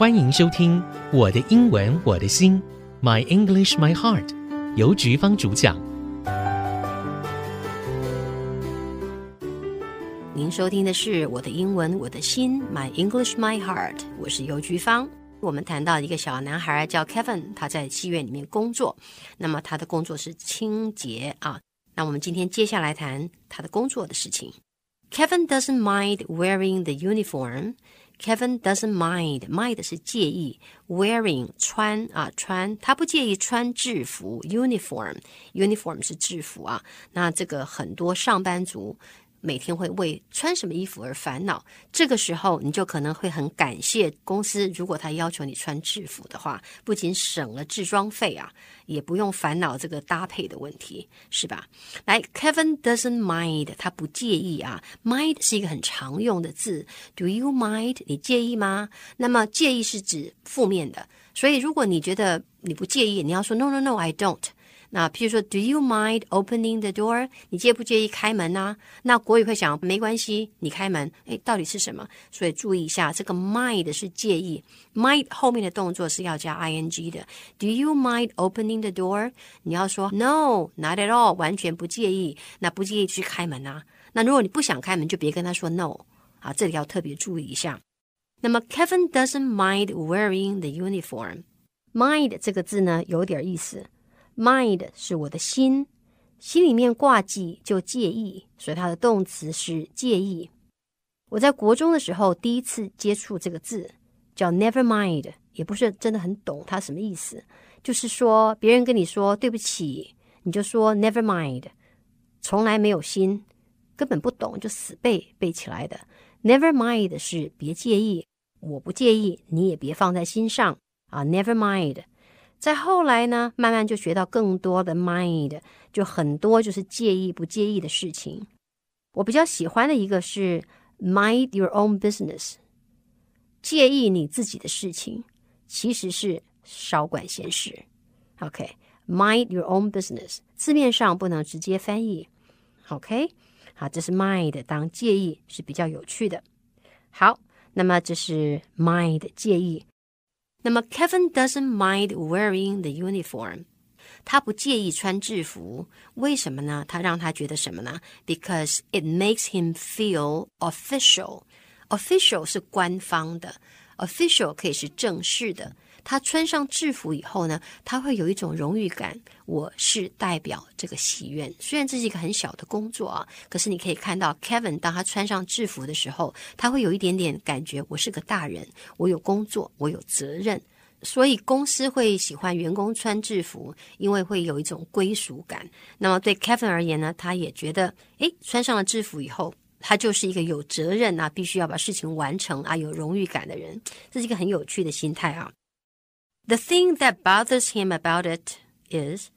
欢迎收听《我的英文我的心》，My English My Heart，由菊芳主讲。您收听的是《我的英文我的心》，My English My Heart，我是邮菊芳。我们谈到一个小男孩叫 Kevin，他在妓院里面工作，那么他的工作是清洁啊。那我们今天接下来谈他的工作的事情。Kevin doesn't mind wearing the uniform. Kevin doesn't mind. Mind 是介意，wearing 穿啊穿，他不介意穿制服 uniform。Uniform 是制服啊。那这个很多上班族。每天会为穿什么衣服而烦恼，这个时候你就可能会很感谢公司，如果他要求你穿制服的话，不仅省了制装费啊，也不用烦恼这个搭配的问题，是吧？来，Kevin doesn't mind，他不介意啊。Mind 是一个很常用的字，Do you mind？你介意吗？那么介意是指负面的，所以如果你觉得你不介意，你要说 No no no，I don't。那譬如说，Do you mind opening the door？你介不介意开门呢？那国语会想，没关系，你开门。诶，到底是什么？所以注意一下，这个 mind 是介意，mind 后面的动作是要加 ing 的。Do you mind opening the door？你要说 No，not at all，完全不介意。那不介意去开门啊？那如果你不想开门，就别跟他说 No。啊，这里要特别注意一下。那么 Kevin doesn't mind wearing the uniform。mind 这个字呢，有点意思。Mind 是我的心，心里面挂记就介意，所以它的动词是介意。我在国中的时候第一次接触这个字，叫 Never mind，也不是真的很懂它什么意思。就是说别人跟你说对不起，你就说 Never mind，从来没有心，根本不懂就死背背起来的。Never mind 是别介意，我不介意，你也别放在心上啊。Never mind。再后来呢，慢慢就学到更多的 mind，就很多就是介意不介意的事情。我比较喜欢的一个是 mind your own business，介意你自己的事情，其实是少管闲事。OK，mind your own business，字面上不能直接翻译。OK，好，这是 mind 当介意是比较有趣的。好，那么这是 mind 介意。那么 Kevin doesn't mind wearing the uniform，他不介意穿制服，为什么呢？他让他觉得什么呢？Because it makes him feel official。official 是官方的，official 可以是正式的。 他穿上制服以后呢，他会有一种荣誉感。我是代表这个戏院，虽然这是一个很小的工作啊，可是你可以看到 Kevin 当他穿上制服的时候，他会有一点点感觉，我是个大人，我有工作，我有责任。所以公司会喜欢员工穿制服，因为会有一种归属感。那么对 Kevin 而言呢，他也觉得，诶，穿上了制服以后，他就是一个有责任啊，必须要把事情完成啊，有荣誉感的人。这是一个很有趣的心态啊。The thing that bothers him about it is，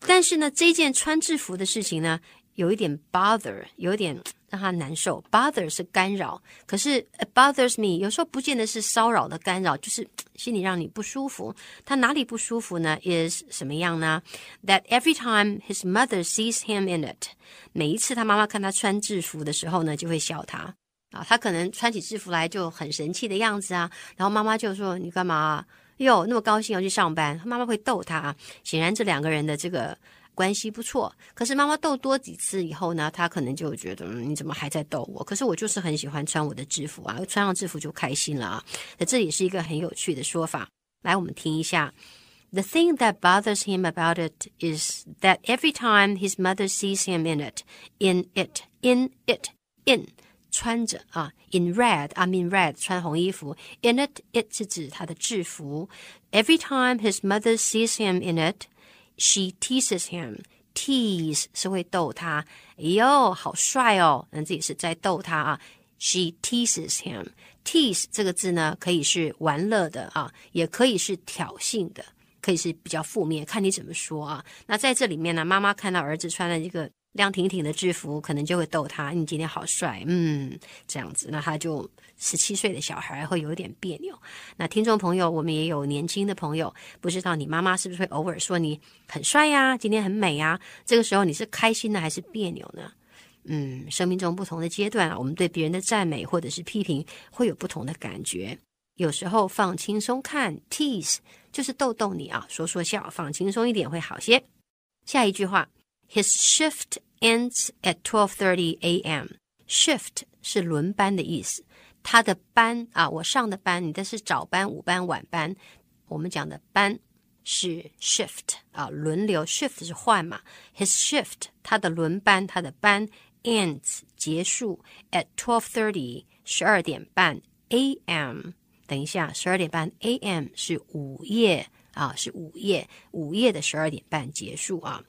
但是呢，这件穿制服的事情呢，有一点 bother，有一点让他难受。Bother 是干扰，可是 it bothers me 有时候不见得是骚扰的干扰，就是心里让你不舒服。他哪里不舒服呢？is 什么样呢？That every time his mother sees him in it，每一次他妈妈看他穿制服的时候呢，就会笑他啊。他可能穿起制服来就很神气的样子啊，然后妈妈就说：“你干嘛？”哟，那么高兴要去上班，妈妈会逗他。显然这两个人的这个关系不错。可是妈妈逗多几次以后呢，他可能就觉得，嗯，你怎么还在逗我？可是我就是很喜欢穿我的制服啊，穿上制服就开心了啊。那这也是一个很有趣的说法。来，我们听一下。The thing that bothers him about it is that every time his mother sees him in it, in it, in it, in。穿着啊，in red，I mean red，穿红衣服。In it，it 是指他的制服。Every time his mother sees him in it，she teases him。Tease 是会逗他，哎呦，好帅哦，那这也是在逗他啊。She teases him。Tease 这个字呢，可以是玩乐的啊，也可以是挑衅的，可以是比较负面，看你怎么说啊。那在这里面呢，妈妈看到儿子穿了一个。亮挺挺的制服，可能就会逗他：“你今天好帅。”嗯，这样子，那他就十七岁的小孩会有点别扭。那听众朋友，我们也有年轻的朋友，不知道你妈妈是不是会偶尔说你很帅呀，今天很美呀？这个时候你是开心的还是别扭呢？嗯，生命中不同的阶段，我们对别人的赞美或者是批评会有不同的感觉。有时候放轻松看，tease 就是逗逗你啊，说说笑，放轻松一点会好些。下一句话，His shift ends at twelve thirty a.m. Shift 是轮班的意思，他的班啊，我上的班，你的是早班、午班、晚班，我们讲的班是 shift 啊，轮流 shift 是换嘛。His shift 他的轮班，他的班 ends 结束 at twelve thirty 十二点半 a.m. 等一下，十二点半 a.m. 是午夜啊，是午夜，午夜的十二点半结束啊。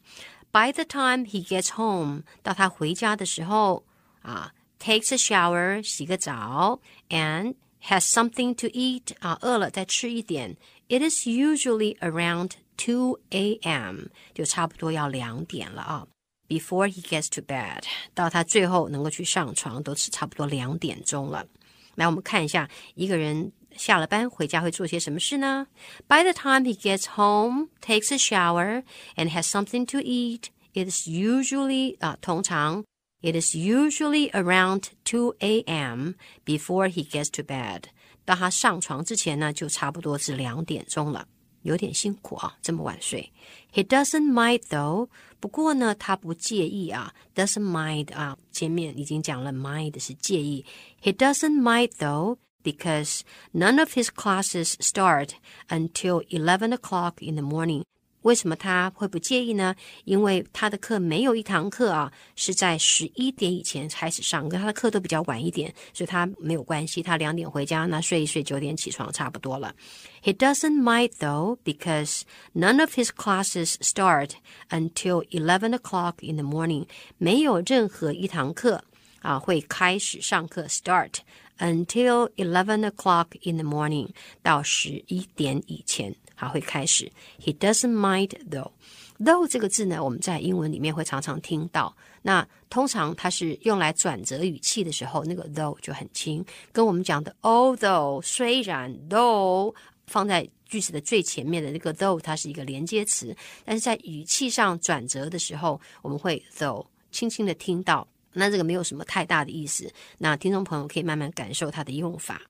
By the time he gets home，到他回家的时候啊，takes a shower，洗个澡，and has something to eat 啊，饿了再吃一点。It is usually around two a.m. 就差不多要两点了啊。Before he gets to bed，到他最后能够去上床，都是差不多两点钟了。来，我们看一下一个人。 下了班回家会做些什么事呢？By the time he gets home, takes a shower and has something to eat, it is usually 啊，通常 it is usually around two a.m. before he gets to bed。到他上床之前呢，就差不多是两点钟了，有点辛苦啊，这么晚睡。He doesn't mind though，不过呢，他不介意啊，doesn't mind 啊，前面已经讲了，mind 是介意。He doesn't mind though。 because none of his classes start until eleven o'clock in the morning. 为什么他会不介意呢？因为他的课没有一堂课啊是在十一点以前开始上，跟他的课都比较晚一点，所以他没有关系。他两点回家，那睡一睡，九点起床，差不多了。He doesn't mind though because none of his classes start until eleven o'clock in the morning. 没有任何一堂课 啊会开始上课 start。Until eleven o'clock in the morning，到十一点以前还会开始。He doesn't mind though。though 这个字呢，我们在英文里面会常常听到。那通常它是用来转折语气的时候，那个 though 就很轻。跟我们讲的 although 虽然 though 放在句子的最前面的那个 though，它是一个连接词，但是在语气上转折的时候，我们会 though 轻轻的听到。那这个没有什么太大的意思，那听众朋友可以慢慢感受它的用法。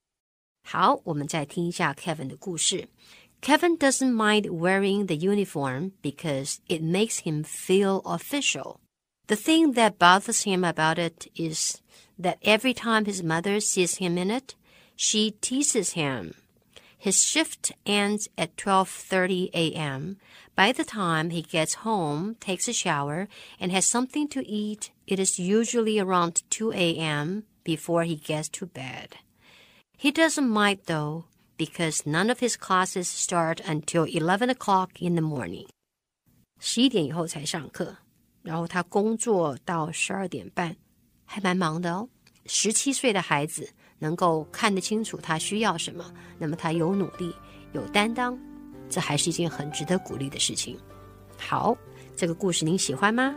好，我们再听一下 Kevin 的故事。Kevin doesn't mind wearing the uniform because it makes him feel official. The thing that bothers him about it is that every time his mother sees him in it, she teases him. His shift ends at 12:30 a.m. By the time he gets home, takes a shower, and has something to eat, it is usually around 2 a.m. before he gets to bed. He doesn't mind though, because none of his classes start until 11 o'clock in the morning. 十一点以后才上课，然后他工作到十二点半，还蛮忙的哦。十七岁的孩子。 能够看得清楚他需要什么，那么他有努力、有担当，这还是一件很值得鼓励的事情。好，这个故事您喜欢吗？